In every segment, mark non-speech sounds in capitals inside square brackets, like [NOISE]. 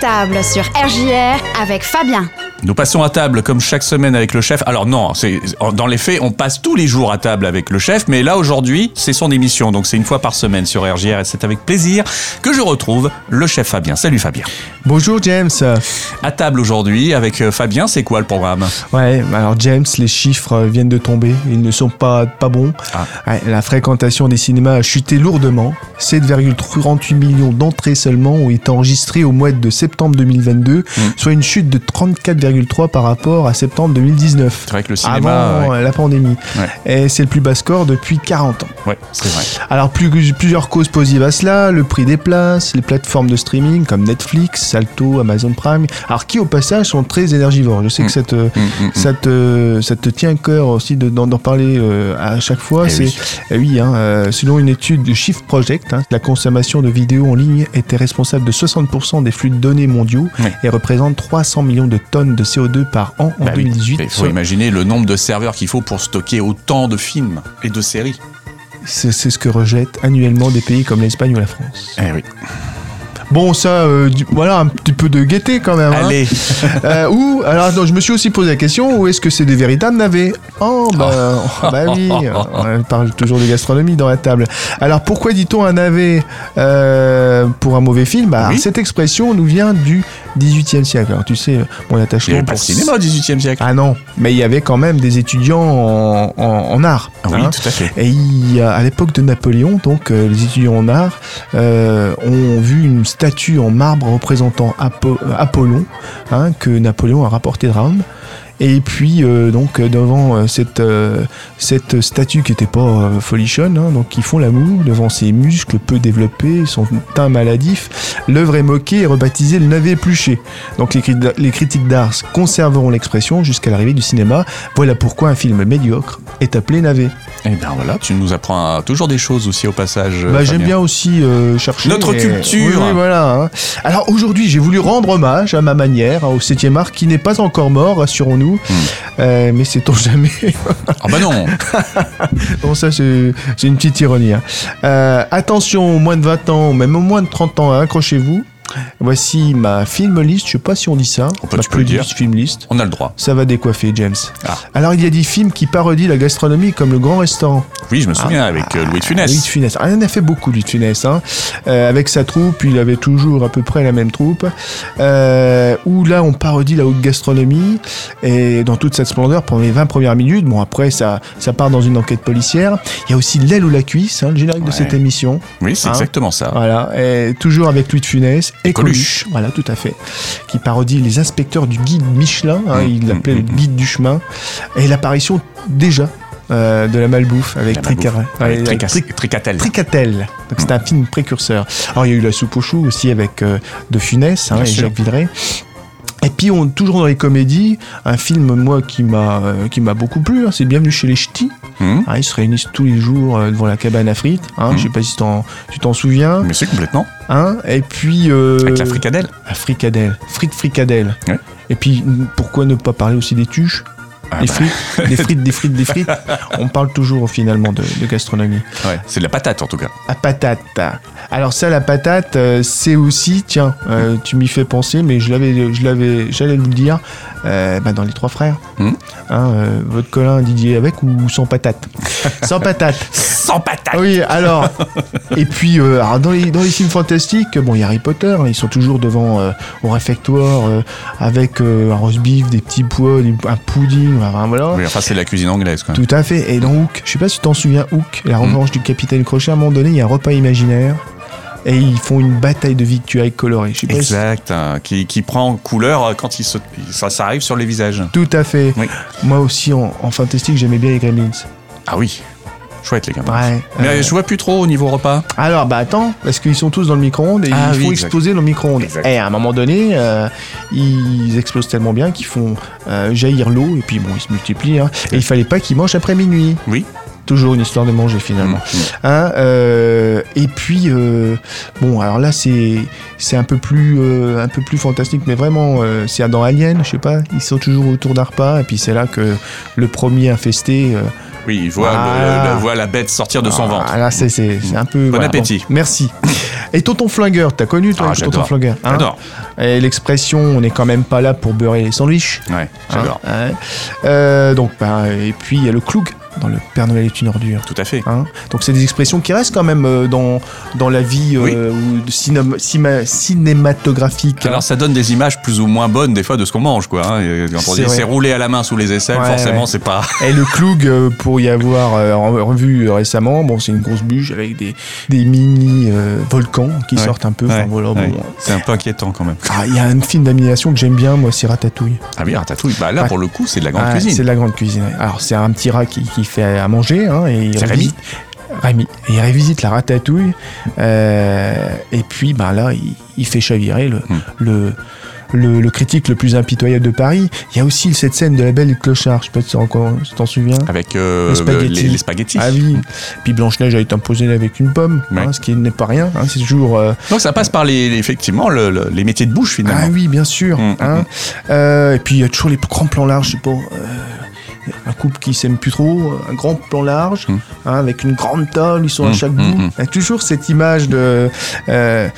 Table sur RJR avec Fabien. Nous passons à table comme chaque semaine avec le chef. Alors non, c'est dans les faits, on passe tous les jours à table avec le chef, mais là aujourd'hui, c'est son émission, donc c'est une fois par semaine sur RJR et c'est avec plaisir que je retrouve le chef Fabien. Salut Fabien. Bonjour James. À table aujourd'hui avec euh, Fabien, c'est quoi le programme? Ouais, alors James, les chiffres viennent de tomber, ils ne sont pas pas bons. Ah. La fréquentation des cinémas a chuté lourdement. 7,38 millions d'entrées seulement ont été enregistrées au mois de septembre 2022, soit une chute de 34,3 par rapport à septembre 2019. C'est vrai que le cinéma, Avant ouais. la pandémie. Ouais. Et c'est le plus bas score depuis 40 ans. Ouais, c'est vrai. Alors plus, plusieurs causes positives à cela, le prix des places, les plateformes de streaming comme Netflix, Salto, Amazon Prime, alors qui au passage sont très énergivores. Je sais que ça te, Mm, mm, mm. ça te, ça te tient à cœur aussi de- d'en parler euh, à chaque fois. Eh C'est oui. eh oui, hein, euh, selon une étude de Shift Project, hein, la consommation de vidéos en ligne était responsable de 60% des flux de données mondiaux et représente 300 millions de tonnes de CO2 par an en Bah oui. 2018. Il faut imaginer le nombre de serveurs qu'il faut pour stocker autant de films et de séries. C'est ce que rejettent annuellement des pays comme l'Espagne ou la France. Eh oui. Bon, ça, euh, du- voilà, un petit peu de gaieté quand même. hein. Allez. [LAUGHS] Euh, ou, alors je me suis aussi posé la question, où est-ce que c'est des véritables navets? Oh, bah, bah oui, [LAUGHS] on parle toujours de gastronomie dans la table. Alors pourquoi dit-on un navet euh, pour un mauvais film? Bah, Oui. Cette expression nous vient du 18e siècle. Alors tu sais, mon Il n'y attachement pas de pour... cinéma au 18 e siècle. Ah non, mais il y avait quand même des étudiants en, en- en art. Ah oui, hein. tout à fait. Et il à l'époque de Napoléon, donc euh, les étudiants en art euh, ont vu une statue en marbre représentant Apo- euh, Apollon hein, que Napoléon a rapporté de Rome. Et puis euh, donc devant euh, cette euh, cette statue qui était pas euh, folichonne, hein, donc ils font l'amour devant ses muscles peu développés, son teint maladif, l'œuvre est moquée et rebaptisée le navet épluché. Donc les, les critiques d'art conserveront l'expression jusqu'à l'arrivée du cinéma. Voilà pourquoi un film médiocre est appelé navet. Eh bien voilà, tu nous apprends euh, toujours des choses aussi au passage. euh, Bah, j'aime bien aussi euh, chercher Notre et- culture. Oui, voilà. hein. Alors aujourd'hui, j'ai voulu rendre hommage à ma manière hein, au 7e art qui n'est pas encore mort, rassurons-nous. Hmm. Euh, mais sait-on jamais Ah bah non. [LAUGHS] Bon, ça, c'est c'est une petite ironie. hein. Euh, attention, moins de 20 ans, même au moins de 30 ans, hein, accrochez-vous. Voici ma film list. Je sais pas si on dit ça. On peut- ma tu peux le dire. film list. On a le droit. Ça va décoiffer, James. Ah. Alors, il y a des films qui parodient la gastronomie comme Le Grand Restaurant. Oui, je me souviens avec euh, Louis de Funès. Louis de Funès. Ah, il en a fait beaucoup, Louis de Funès. Hein. Euh, avec sa troupe, il avait toujours à peu près la même troupe. Euh, où là, on parodie la haute gastronomie. Et dans toute cette splendeur, pendant les 20 premières minutes, bon, après, ça, ça part dans une enquête policière. Il y a aussi L'aile ou la cuisse, hein, le générique de cette émission. Oui, c'est Hein exactement ça. Voilà, et toujours avec Louis de Funès et Et Coluche. Coluche. Voilà, tout à fait. Qui parodie les inspecteurs du guide Michelin. hein, Mm, il mm, l'appelait mm, le guide du chemin. Et l'apparition déjà euh, de la malbouffe avec Tricatel. Tricatel. Donc c'est un film précurseur. Alors il y a eu la soupe aux choux aussi avec euh, De Funès hein, et. Jacques Villeray. Et puis on toujours dans les comédies, un film moi qui m'a euh, qui m'a beaucoup plu, hein, c'est Bienvenue chez les Ch'tis. Hum, Hein, ils se réunissent tous les jours euh, devant la cabane à frites. Hein, Mhm. Je sais pas si t'en- tu t'en souviens. Mais c'est complètement. Hein, et puis euh, Avec la fricadelle. la fricadelle, fric fricadelle. Ouais. Et puis pourquoi ne pas parler aussi des tuches? Ah des bah, frites, des frites, des frites, des frites. [LAUGHS] On parle toujours finalement de, de gastronomie. ouais, c'est de la patate en tout cas. La patate. Alors ça, la patate, euh, c'est aussi, tiens, euh, tu m'y fais penser, mais je l'avais, je l'avais, j'allais vous le dire, euh, bah, dans les trois frères. Hmm. Hein, votre Colin Didier avec ou sans patate? Sans patate. [LAUGHS] Sans patate. Oui, alors. et puis, alors, dans, les, dans les films fantastiques, bon, il y a Harry Potter, hein, ils sont toujours devant au réfectoire avec un roast beef, des petits pois, un pudding, enfin, voilà. Oui, enfin c'est la cuisine anglaise quoi. Tout à fait. Et dans Hook, je sais pas si tu t'en souviens, Hook, la Hmm. revanche du capitaine Crochet, à un moment donné, il y a un repas imaginaire. Et ils font une bataille de victuailles colorées. Je sais pas si- Exact, hein, qui, qui prend couleur quand il se, ça, ça arrive sur les visages. Tout à fait. Oui. Moi aussi, en, en fantastique, j'aimais bien les Gremlins. Ah oui, chouette les gars. Ouais. Mais euh, je vois plus trop au niveau repas. Alors, bah attends, parce qu'ils sont tous dans le micro-ondes et Ah ils oui, font exact. exploser dans le micro-ondes. Et à un moment donné, euh, ils explosent tellement bien qu'ils font euh, jaillir l'eau et puis bon, ils se multiplient. hein. Et il fallait pas qu'ils mangent après minuit. Oui. toujours une histoire de manger finalement. Mm, Hein, euh, et puis euh, bon, alors là c'est c'est un peu plus euh, un peu plus fantastique, mais vraiment c'est dans Alien, je sais pas, ils sont toujours autour d'un repas, et puis c'est là que le premier infesté. Oui, il voit, le- Voilà. le- voit la bête sortir de son ventre. Ah, là c'est c'est c'est un peu. Bon appétit. merci. Et Tonton Flingueur, t'as connu toi Ah, Tonton j'adore. Flingueur hein J'adore. Et l'expression, on n'est quand même pas là pour beurrer les sandwichs. Ouais, j'adore. Hein, hein. Euh, donc, bah, et puis il y a le cloug dans le Père Noël est une ordure. Tout à fait. hein. Donc c'est des expressions qui restent quand même euh, dans, dans la vie Oui. euh, cinéma- cinématographique. hein. Alors ça donne des images plus ou moins bonnes des fois de ce qu'on mange quoi. hein. Quand on C'est dit c'est roulé à la main sous les aisselles, Ouais, forcément ouais. c'est pas. Et le [LAUGHS] cloug, euh, pour y avoir euh, revu récemment, bon, c'est une grosse bûche avec des, des mini euh, volcans qui Ouais. sortent un peu. Enfin, voilà, bon. C'est un peu inquiétant quand même. Ah, Il y a un film d'animation que j'aime bien, moi, c'est Ratatouille. Ah oui, ratatouille. Bah là pour le coup c'est de la grande cuisine. C'est de la grande cuisine. Alors, c'est un petit rat qui, qui fait à manger. Hein, et il C'est revisite- Rémi. Il révisite la ratatouille. euh, et puis, ben là, il, il fait chavirer le, Hmm. le, le, le critique le plus impitoyable de Paris. Il y a aussi cette scène de la belle et le clochard. Je sais pas si t'en- souviens. Avec euh, les, les spaghettis. Ah oui. Puis Blanche-Neige a été imposée avec une pomme, Ouais. hein, ce qui n'est pas rien. hein, c'est toujours. euh, Donc ça passe par les, effectivement le- le- les métiers de bouche finalement. Ah oui, bien sûr. Mm, hein. Euh, et puis il y a toujours les grands plans larges, je sais pas. Un couple qui s'aime plus trop, un grand plan large, Mm. hein, avec une grande table, ils sont à Mm, chaque mm, bout. Il y a toujours cette image de. euh,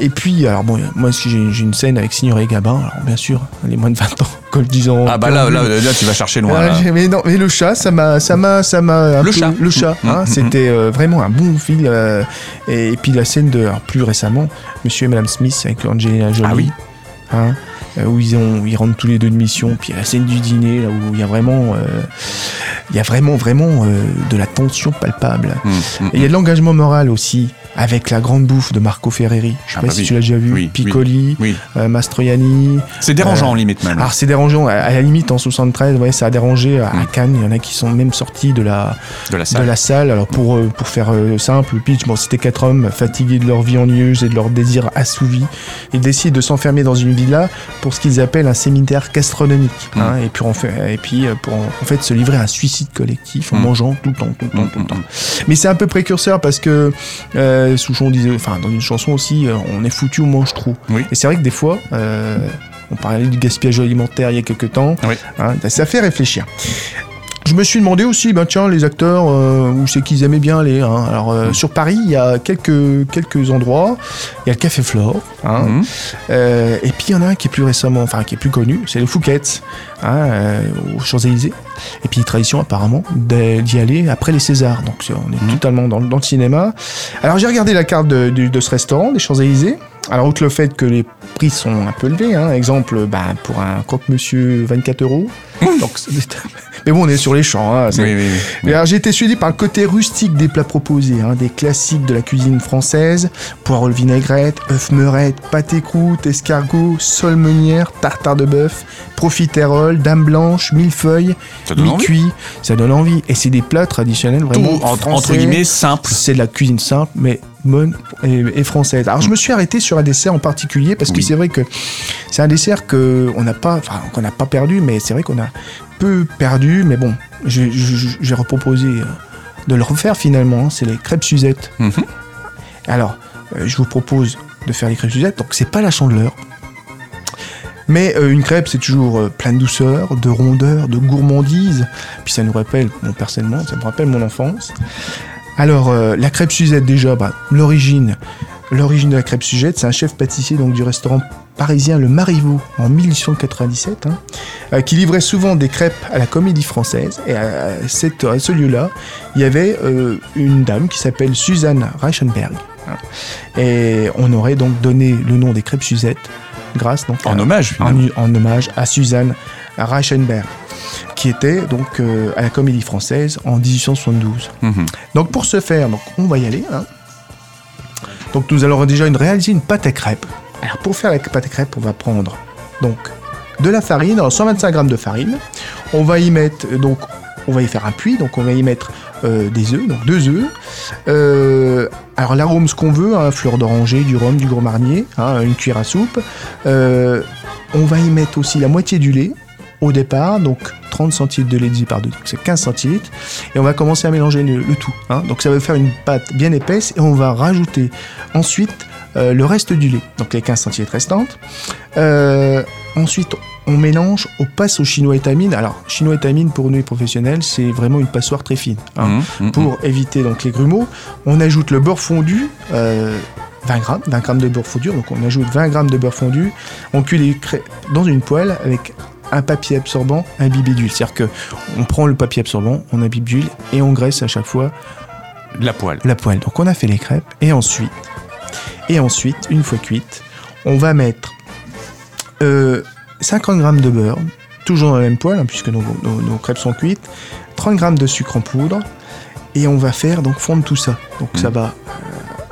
et puis, alors bon, moi aussi j'ai j'ai une scène avec Signoret Gabin, alors bien sûr, les moins de 20 ans, comme le disant. Ah bah là, là, là, tu vas chercher loin. Ah, là. mais non, mais le chat, ça m'a, ça m'a, ça m'a. Le peu- chat. le chat. Hein, c'était euh, vraiment un bon film. euh, et, puis la scène de, alors, plus récemment, Monsieur et Madame Smith avec Angelina Jolie. Ah oui. hein, où ils ont, ils rentrent tous les deux de mission. Puis la scène du dîner, là où il y a vraiment, euh, il y a vraiment, vraiment euh, de la tension palpable. Mm, mm, Et il y a de l'engagement moral aussi. Avec la grande bouffe de Marco Ferreri. Je sais Ah pas bah si oui. tu l'as déjà vu. Oui, Piccoli, Oui, euh, Mastroianni. c'est dérangeant Euh, limite même. Alors c'est dérangeant, à à la limite en 73, ouais, ça a dérangé à, à Mm. Cannes, il y en a qui sont même sortis de la, de la de salle. la salle. Alors pour, pour faire simple, le pitch, bon, c'était quatre hommes fatigués de leur vie ennuyeuse et de leur désir assouvi. Ils décident de s'enfermer dans une villa pour ce qu'ils appellent un séminaire gastronomique. Mm. hein, et puis, en fait, et puis pour en, en fait se livrer à un suicide collectif en Mm. mangeant tout le temps, tout le temps, tout le mm, temps. mm. Mais c'est un peu précurseur parce que euh, Souchon disait, enfin dans une chanson aussi, euh, on est foutu, on mange trop. Oui. Et c'est vrai que des fois, euh, on parlait du gaspillage alimentaire il y a quelques temps, Oui. hein, ça fait réfléchir. Je me suis demandé aussi, ben tiens, les acteurs, euh, où c'est qu'ils aimaient bien aller. hein. Alors Mm. euh, sur Paris, il y a quelques, quelques endroits. Il y a le Café Flore. hein. Mhm. Euh, et puis il y en a un qui est plus récemment, enfin qui est plus connu, c'est le Fouquet's, hein, euh, aux Champs-Élysées. Et puis tradition apparemment d'y aller après les Césars. Donc on est Mhm. totalement dans, dans le cinéma. Alors j'ai regardé la carte de, de- de ce restaurant, des Champs-Élysées. Alors outre le fait que les prix sont un peu élevés, hein, exemple bah, pour un croque-monsieur 24 euros. Donc, c'est- [LAUGHS] mais bon on est sur les champs. hein, Oui, oui, oui. alors, j'ai été suivi par le côté rustique des plats proposés, hein, des classiques de la cuisine française, poireaux vinaigrette, œufs meurettes, pâté croûte, escargot, solmenière, tartare de bœuf, profiterole, dame blanche, millefeuille, mi-cuit, ça donne envie. Et c'est des plats traditionnels Tout vraiment entre, entre français. guillemets simple. C'est de la cuisine simple, mais bonne et, et française. Alors je me suis arrêté sur un dessert en particulier parce que Oui. c'est vrai que c'est un dessert que on n'a pas, enfin qu'on n'a pas perdu, mais c'est vrai qu'on a peu perdu. Mais bon, j'ai reproposé euh, de le refaire finalement. hein. C'est les crêpes Suzette. Mhm. Alors, euh, je vous propose de faire les crêpes Suzette. Donc c'est pas la chandeleur. Mais euh, une crêpe, c'est toujours euh, plein de douceur, de rondeur, de gourmandise. Puis ça nous rappelle, bon, personnellement, ça me rappelle mon enfance. Alors, euh, la crêpe Suzette, déjà, bah, l'origine. L'origine de la crêpe Suzette, c'est un chef pâtissier donc, du restaurant parisien Le Marivaux en 1897, hein, euh, qui livrait souvent des crêpes à la comédie française. Et à, cette- à ce lieu-là, il y avait euh, une dame qui s'appelle Suzanne Reichenberg. hein. et on aurait donc donné le nom des crêpes Suzette grâce donc En à- hommage, en, en hommage à Suzanne Reichenberg, qui était donc euh, à la Comédie Française en 1872. Mhm. Donc pour ce faire, donc on va y aller. hein. Donc nous allons déjà une- réaliser une pâte à crêpes. Alors pour faire la pâte à crêpes, on va prendre donc de la farine, alors 125 grammes de farine. On va y mettre euh, donc on va y faire un puits, donc on va y mettre euh, des œufs, donc deux œufs. Euh, alors l'arôme ce qu'on veut, hein, fleur d'oranger, du rhum, du gros marnier, hein, une cuillère à soupe. Euh, on va y mettre aussi la moitié du lait au départ, donc 30 centilitres de lait par 2, donc c'est 15 centilitres. Et on va commencer à mélanger le, le tout. hein. Donc ça va faire une pâte bien épaisse et on va rajouter ensuite euh, le reste du lait, donc les 15 centilitres restantes. Euh, ensuite, on mélange, on passe au chinois étamine. Alors, chinois étamine pour nous les professionnels, c'est vraiment une passoire très fine. hein. Mmh, mmh, Pour éviter donc les grumeaux, on ajoute le beurre fondu. euh, 20 grammes, 20 grammes de beurre fondu, donc on ajoute 20 grammes de beurre fondu, on cuit les crêpes dans une poêle avec un papier absorbant imbibé d'huile. C'est-à-dire que on prend le papier absorbant, on imbibe d'huile et on graisse à chaque fois. La poêle. la poêle. Donc on a fait les crêpes et ensuite, et ensuite, une fois cuites, on va mettre euh, 50 grammes de beurre, toujours dans la même poêle, hein, puisque nos, nos- nos crêpes sont cuites, 30 grammes de sucre en poudre, et on va faire donc fondre tout ça. Donc ça va euh,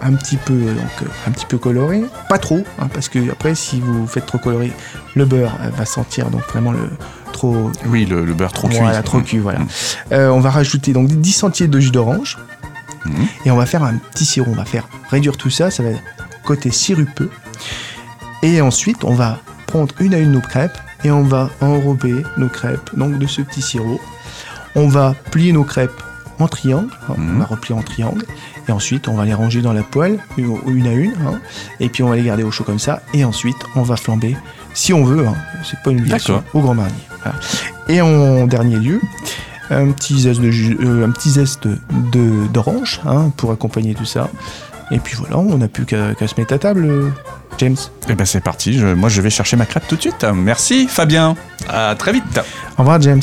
un petit peu donc euh, un petit peu coloré, pas trop, hein, parce que après si vous faites trop coloré, le beurre euh, va sentir donc vraiment le trop Oui, le, le beurre trop cuit. voilà, trop Mmh. cuit, voilà. Mm. Euh, on va rajouter donc 10 centilitres de jus d'orange. Mhm. Et on va faire un petit sirop. On va faire réduire tout ça. Ça va être côté sirupeux. Et ensuite, on va prendre une à une nos crêpes et on va enrober nos crêpes donc de ce petit sirop. On va plier nos crêpes en triangle. hein, Mhm. On va replier en triangle. Et ensuite, on va les ranger dans la poêle, une à une. hein. et puis, on va les garder au chaud comme ça. Et ensuite, on va flamber, si on veut, hein, c'est pas une obligation, au grand marnier. Voilà. Et en dernier lieu, un petit zeste de jus- euh, un petit zeste de d'orange pour accompagner tout ça. Et puis voilà, on n'a plus qu'à se mettre à table, euh, James. Eh ben c'est parti, je- moi je vais chercher ma crêpe tout de suite. Merci Fabien, à très vite. Au revoir, James.